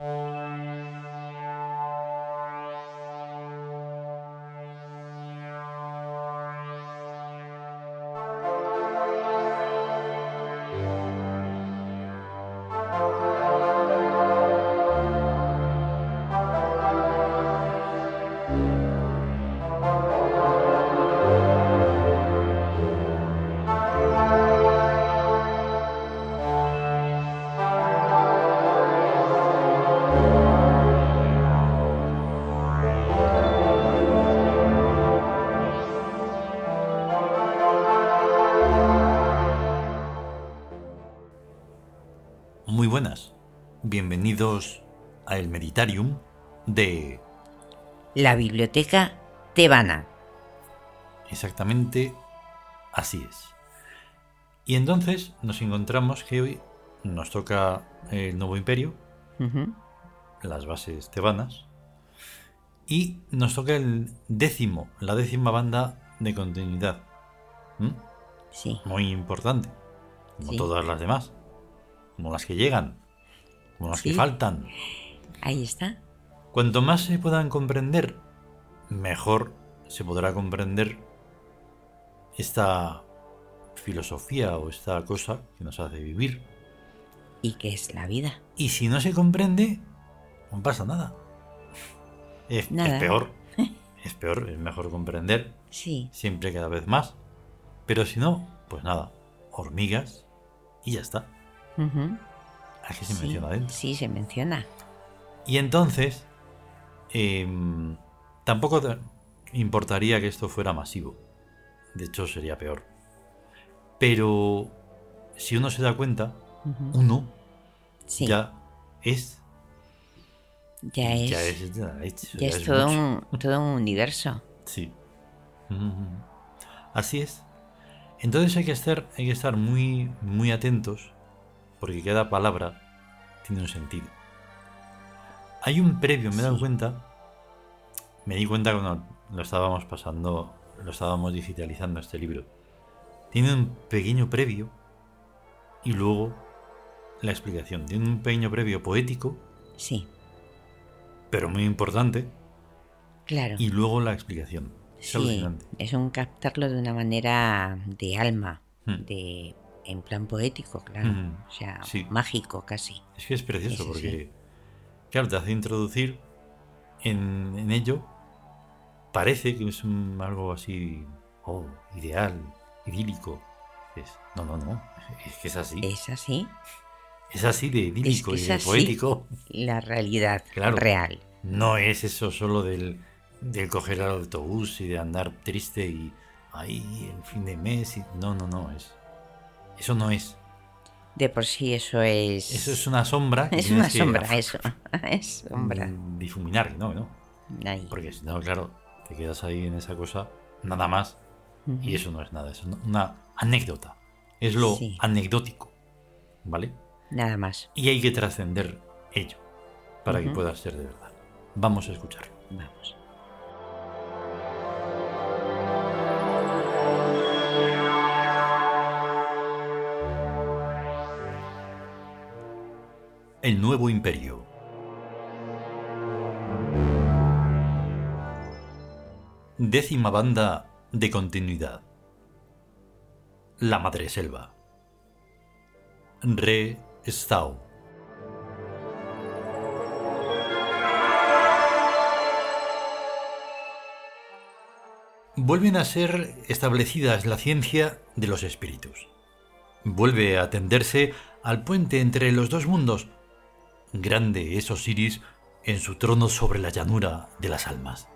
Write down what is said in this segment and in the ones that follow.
Muy Bienvenidos a el Meditarium de La biblioteca tebana. exactamente así es. Y entonces nos encontramos que hoy nos toca el nuevo imperio, las bases tebanas, y nos toca el décimo, la décima banda de continuidad. ¿Mm? Sí, Muy importante, como Sí. todas las demás, como las que llegan, como las que faltan. ahí está. Cuanto más se puedan comprender, mejor se podrá comprender esta filosofía o esta cosa que nos hace vivir. ¿Y qué es la vida? Y si no se comprende, no pasa nada. Es, peor. Es peor, es mejor comprender Sí, siempre cada vez más. Pero si no, pues nada, hormigas y ya está. Aquí se sí, menciona dentro. sí, se menciona. Y entonces, em, tampoco importaría que esto fuera masivo. De hecho, sería peor. Pero si uno se da cuenta, uno Sí, ya es. ya es, Ya es, ya es, ya ya es todo, un, todo un universo. Sí. Así es. Entonces hay que estar, hay que estar muy, muy atentos, porque cada palabra tiene un sentido. Hay un previo, me he dado Sí. cuenta. Me di cuenta cuando lo estábamos pasando, lo estábamos digitalizando este libro. Tiene un pequeño previo y luego la explicación. Tiene un pequeño previo poético, Sí, pero muy importante, claro. y luego la explicación. Es sí, alucinante. es un captarlo de una manera de alma, Hmm. de en plan poético, claro. Mm, O sea, sí. mágico casi. Es que es precioso sí, porque, claro, te hace introducir en, en ello. Parece que es un- algo así, oh, ideal, idílico. Es, no, no, no. Es que es así. Es así Es así de idílico que y es de así. poético. la realidad Claro. real. No es eso solo del, del coger el autobús y de andar triste y ahí el fin de mes. Y, no, no, no. Es, eso no es. De por sí eso es... Eso es una sombra. que es una que sombra, eso. es sombra. mm, Difuminar, no, no. Ahí. Porque si no, claro, te quedas ahí en esa cosa, nada más, y eso no es nada, es una anécdota. Es lo Sí. anecdótico, ¿vale? Nada más. Y hay que trascender ello para que pueda ser de verdad. Vamos a escucharlo. Vamos. El nuevo imperio. Décima banda de continuidad. La Madre Selva. Re Stau. Vuelven a ser establecidas la ciencia de los espíritus. Vuelve a tenderse al puente entre los dos mundos. Grande es Osiris en su trono sobre la llanura de las almas.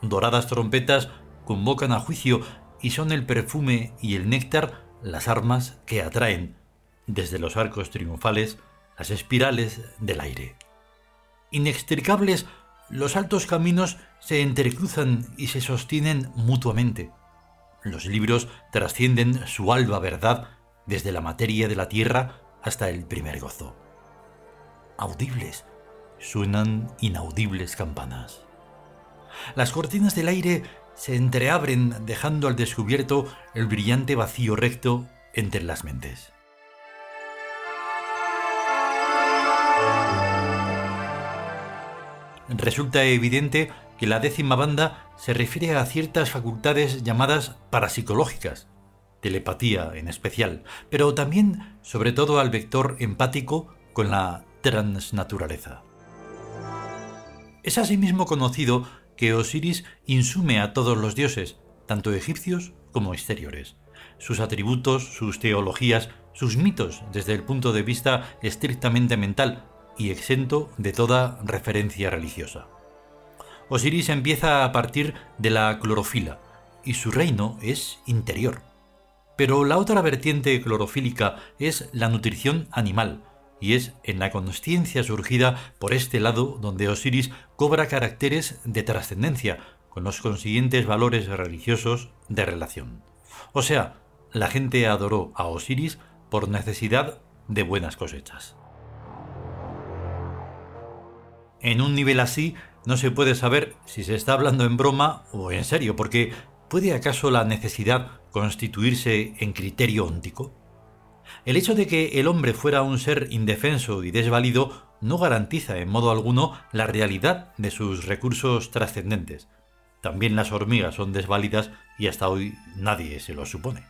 Doradas trompetas convocan a juicio y son el perfume y el néctar las armas que atraen desde los arcos triunfales las espirales del aire. Inextricables, los altos caminos se entrecruzan y se sostienen mutuamente. Los libros trascienden su alba verdad desde la materia de la tierra hasta el primer gozo. Audibles, suenan inaudibles campanas. Las cortinas del aire se entreabren dejando al descubierto el brillante vacío recto entre las mentes. resulta evidente que la décima banda se refiere a ciertas facultades llamadas parapsicológicas, telepatía en especial, pero también sobre todo al vector empático con la transnaturaleza. Es asimismo conocido que Osiris insume a todos los dioses, tanto egipcios como exteriores. Sus atributos, sus teologías, sus mitos desde el punto de vista estrictamente mental y exento de toda referencia religiosa. Osiris empieza a partir de la clorofila y su reino es interior. Pero la otra vertiente clorofílica es la nutrición animal, y es en la consciencia surgida por este lado donde Osiris cobra caracteres de trascendencia, con los consiguientes valores religiosos de relación. O sea, la gente adoró a Osiris por necesidad de buenas cosechas. En un nivel así, no se puede saber si se está hablando en broma o en serio, porque ¿puede acaso la necesidad constituirse en criterio óntico? El hecho de que el hombre fuera un ser indefenso y desvalido no garantiza en modo alguno la realidad de sus recursos trascendentes. También las hormigas son desválidas y hasta hoy nadie se lo supone.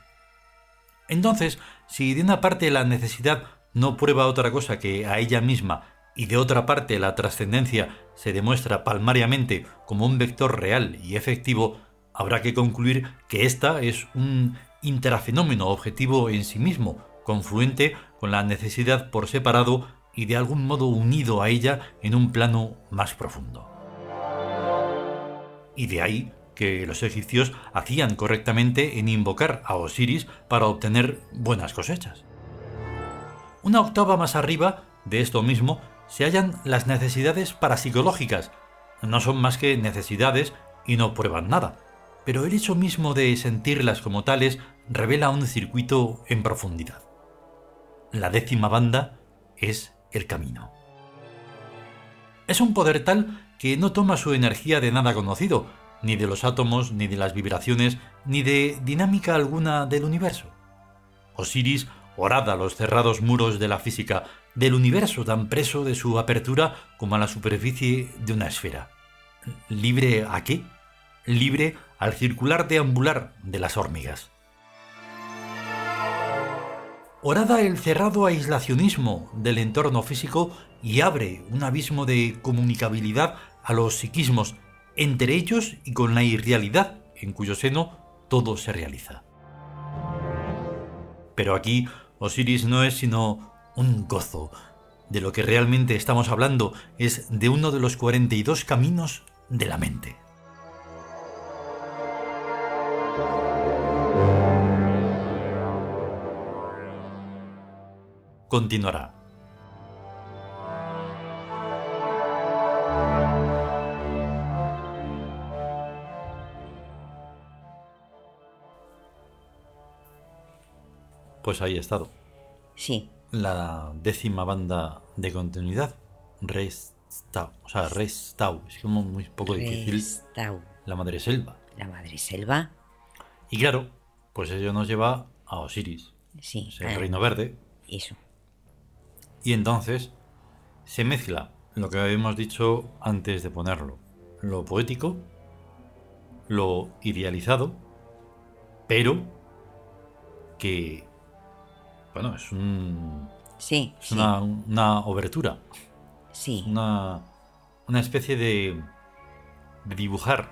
Entonces, si de una parte la necesidad no prueba otra cosa que a ella misma y de otra parte la trascendencia se demuestra palmariamente como un vector real y efectivo, habrá que concluir que ésta es un interafenómeno objetivo en sí mismo, confluente con la necesidad por separado y de algún modo unido a ella en un plano más profundo. Y de ahí que los egipcios hacían correctamente en invocar a Osiris para obtener buenas cosechas. Una octava más arriba de esto mismo se hallan las necesidades parapsicológicas. No son más que necesidades y no prueban nada, pero el hecho mismo de sentirlas como tales revela un circuito en profundidad. La décima banda es el camino. Es un poder tal que no toma su energía de nada conocido, ni de los átomos, ni de las vibraciones, ni de dinámica alguna del universo. Osiris orada los cerrados muros de la física, del universo tan preso de su apertura como a la superficie de una esfera. ¿Libre a qué? Libre al circular deambular de las hormigas. Orada el cerrado aislacionismo del entorno físico y abre un abismo de comunicabilidad a los psiquismos, entre ellos y con la irrealidad en cuyo seno todo se realiza. Pero aquí Osiris no es sino un gozo. De lo que realmente estamos hablando es de uno de los 42 caminos de la mente. Continuará. Pues ahí ha estado. Sí. La décima banda de continuidad, Restau. O sea, Restau. Es como muy poco difícil. Restau. La madre selva. La madre selva. Y claro, pues ello nos lleva a Osiris. Sí. Es el ah, reino verde. Eso. Y entonces se mezcla lo que habíamos dicho antes de ponerlo. Lo poético, lo idealizado, pero que bueno, es, un, Sí. es sí. una, una obertura, Sí. una, una especie de, de dibujar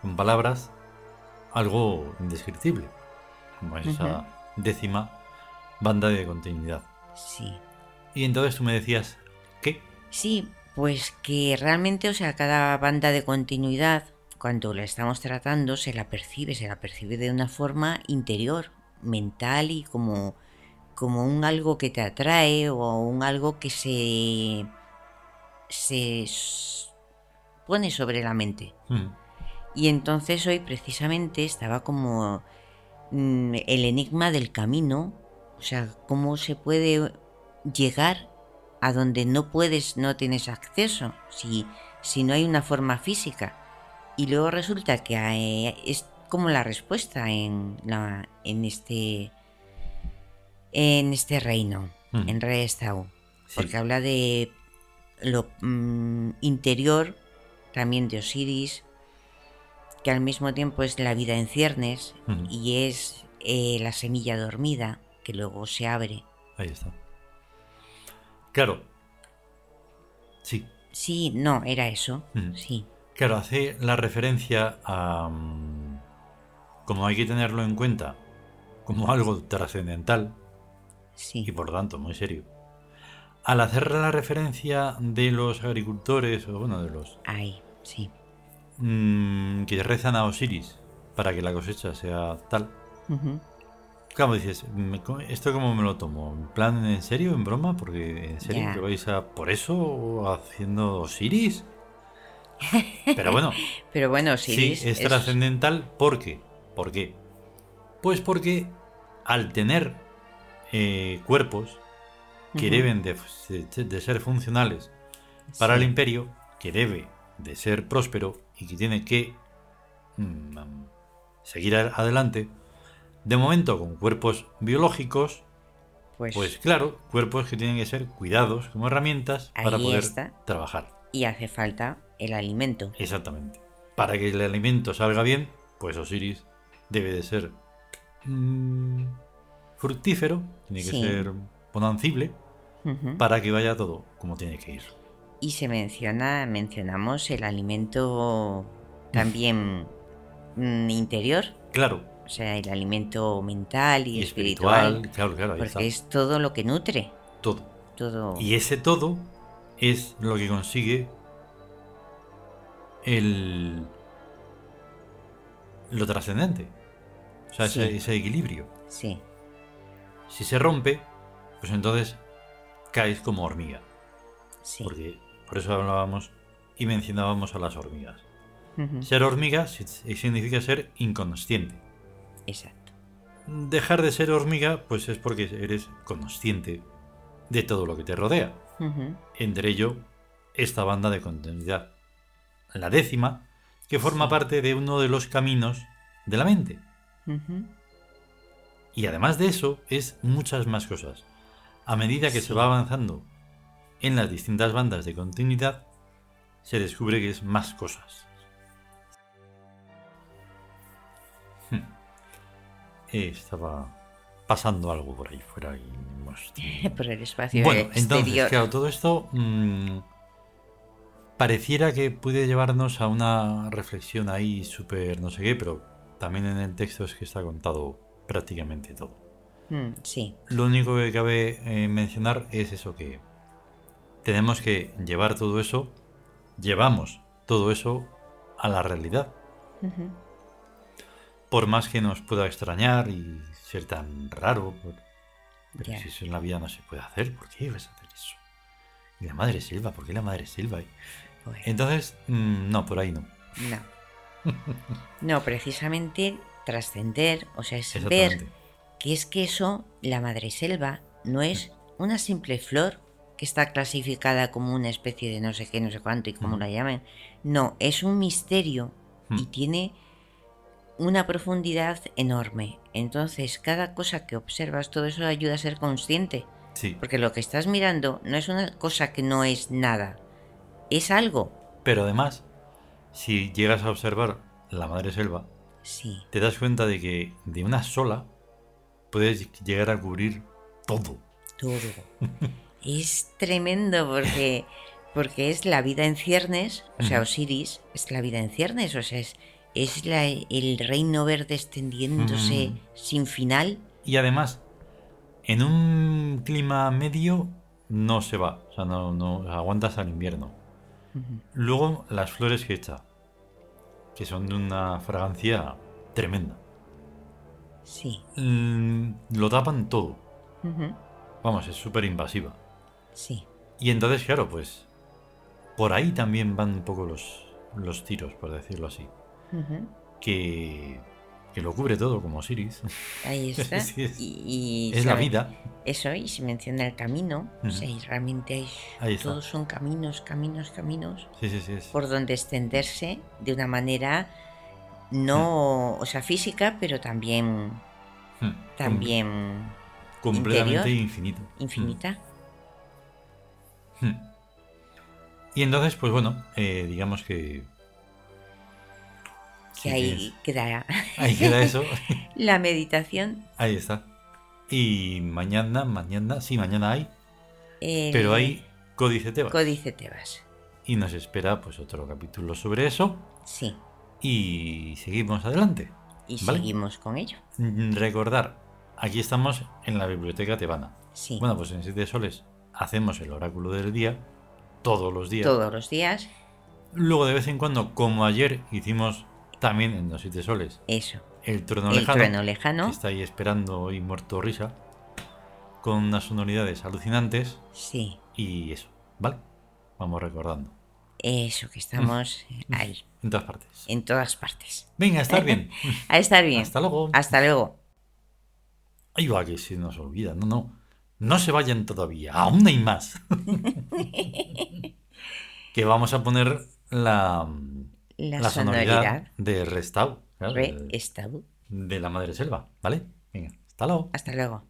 con palabras algo indescriptible, como es esa décima banda de continuidad. Sí. Y entonces tú me decías, ¿qué? Sí, pues que realmente, o sea, cada banda de continuidad, cuando la estamos tratando, se la percibe, se la percibe de una forma interior, mental y como, como un algo que te atrae o un algo que se, se pone sobre la mente. Mm, Y entonces hoy precisamente estaba como mm, el enigma del camino, o sea, cómo se puede llegar a donde no puedes, no tienes acceso, si, si no hay una forma física. Y luego resulta que eh, es como la respuesta en, la, en, este, en este reino, Mm. en Restau, sí. porque habla de lo mm, interior también de Osiris, que al mismo tiempo es la vida en ciernes Ujú. y es eh, la semilla dormida que luego se abre. Ahí está. Claro. Sí. Sí, no, era eso. Sí, Claro, hace la referencia a... mm, Como hay que tenerlo en cuenta como algo trascendental sí. y por tanto muy serio. Al hacer la referencia de los agricultores, o bueno, de los Ahí, sí. mm, que rezan a Osiris para que la cosecha sea tal. Claro, dices, ¿esto cómo me lo tomo? ¿En plan, en serio, en broma? Porque en serio que vais a por eso haciendo Osiris. Pero bueno, Pero bueno, sí, Osiris es es- trascendental. ¿Por qué? ¿Por qué? Pues porque al tener eh, cuerpos que deben de, de ser funcionales para Sí. el imperio, que debe de ser próspero y que tiene que mm, seguir adelante, de momento con cuerpos biológicos, pues, pues claro, cuerpos que tienen que ser cuidados como herramientas para poder está. trabajar. y hace falta el alimento. Exactamente. Para que el alimento salga bien, pues Osiris debe de ser mm, fructífero, tiene que Sí. ser bonancible, Ujú. para que vaya todo como tiene que ir. Y se menciona, mencionamos el alimento también mm, interior, Claro, o sea, el alimento mental y, y espiritual, espiritual, claro, claro, ahí está. porque es todo lo que nutre, Todo. todo. Y ese todo es lo que consigue el lo trascendente. O sea, ese, Sí. ese equilibrio. Sí, Si se rompe, pues entonces caes como hormiga. sí. Porque por eso hablábamos y mencionábamos a las hormigas. Ser hormiga si- significa ser inconsciente. Exacto. Dejar de ser hormiga, pues es porque eres consciente de todo lo que te rodea. Entre ello esta banda de continuidad. La décima, que forma Sí. parte de uno de los caminos de la mente. Y además de eso, es muchas más cosas. A medida que Sí. se va avanzando en las distintas bandas de continuidad, se descubre que es más cosas. Estaba pasando algo por ahí fuera y hostia. Por el espacio Bueno, exterior. entonces, claro, todo esto mm, pareciera que puede llevarnos a una reflexión ahí súper no sé qué, pero también en el texto es que está contado prácticamente todo. Mm, sí, Lo único que cabe eh, mencionar es eso que tenemos que llevar todo eso, llevamos todo eso a la realidad. Ujú. Por más que nos pueda extrañar y ser tan raro, pero si eso en la vida no se puede hacer, ¿por qué ibas a hacer eso? Y la madre Silva, ¿por qué la madre Silva? Bueno, Entonces, mm, no, por ahí no. no. No, precisamente trascender, o sea, es ver que es que eso, la madre selva, no es una simple flor que está clasificada como una especie de no sé qué, no sé cuánto y como Mm. la llamen. No, es un misterio y Mm. tiene una profundidad enorme. Entonces, cada cosa que observas, todo eso ayuda a ser consciente. Sí, Porque lo que estás mirando no es una cosa que no es nada. Es algo. pero además, si llegas a observar la madre selva, Sí. te das cuenta de que de una sola puedes llegar a cubrir todo. Todo. es tremendo porque, porque es la vida en ciernes, o sea. Osiris es la vida en ciernes, o sea, es, es la- el reino verde extendiéndose Ujú. sin final. Y además, en un clima medio no se va, o sea, no, no aguantas al invierno. Luego, las flores que echa, que son de una fragancia tremenda. Sí. Mm, lo tapan todo. Vamos, es súper invasiva. Sí. Y entonces, claro, pues por ahí también van un poco los, los tiros, por decirlo así. Que, que lo cubre todo, como Osiris. Ahí está. Es- y, y es la vida. Eso, y se menciona el camino. O sea, y realmente hay, Ahí todos son caminos, caminos, caminos. Sí, sí, sí. por donde extenderse de una manera no, o sea, física, pero también, también com- completamente interior. infinito. infinita. Y entonces, pues bueno, eh, digamos que... Que ahí tienes- queda ahí queda eso. la meditación. ahí está. Y mañana, mañana, sí, mañana hay, el pero hay Códice Tebas. Códice Tebas. Y nos espera pues otro capítulo sobre eso. Sí. Y seguimos adelante. Y Vale. seguimos con ello. Mm, Recordar, aquí estamos en la biblioteca tebana. Sí. Bueno, pues en Siete Soles hacemos el oráculo del día todos los días. Todos los días. Luego de vez en cuando, como ayer hicimos también en los Siete Soles, Eso. el trueno el lejano, trueno lejano. que está ahí esperando hoy muerto risa, con unas sonoridades alucinantes Sí. y eso, ¿vale? Vamos recordando. Eso que estamos ahí. En todas partes. En todas partes. Venga, estar bien. A estar bien. Hasta luego. Hasta luego. Ahí va, que se nos olvida. No, no. No se vayan todavía. Aún hay más. que vamos a poner la, La, la sonoridad, sonoridad. de Restau. claro, Re de, de la madre selva. ¿Vale? Venga, hasta luego. Hasta luego.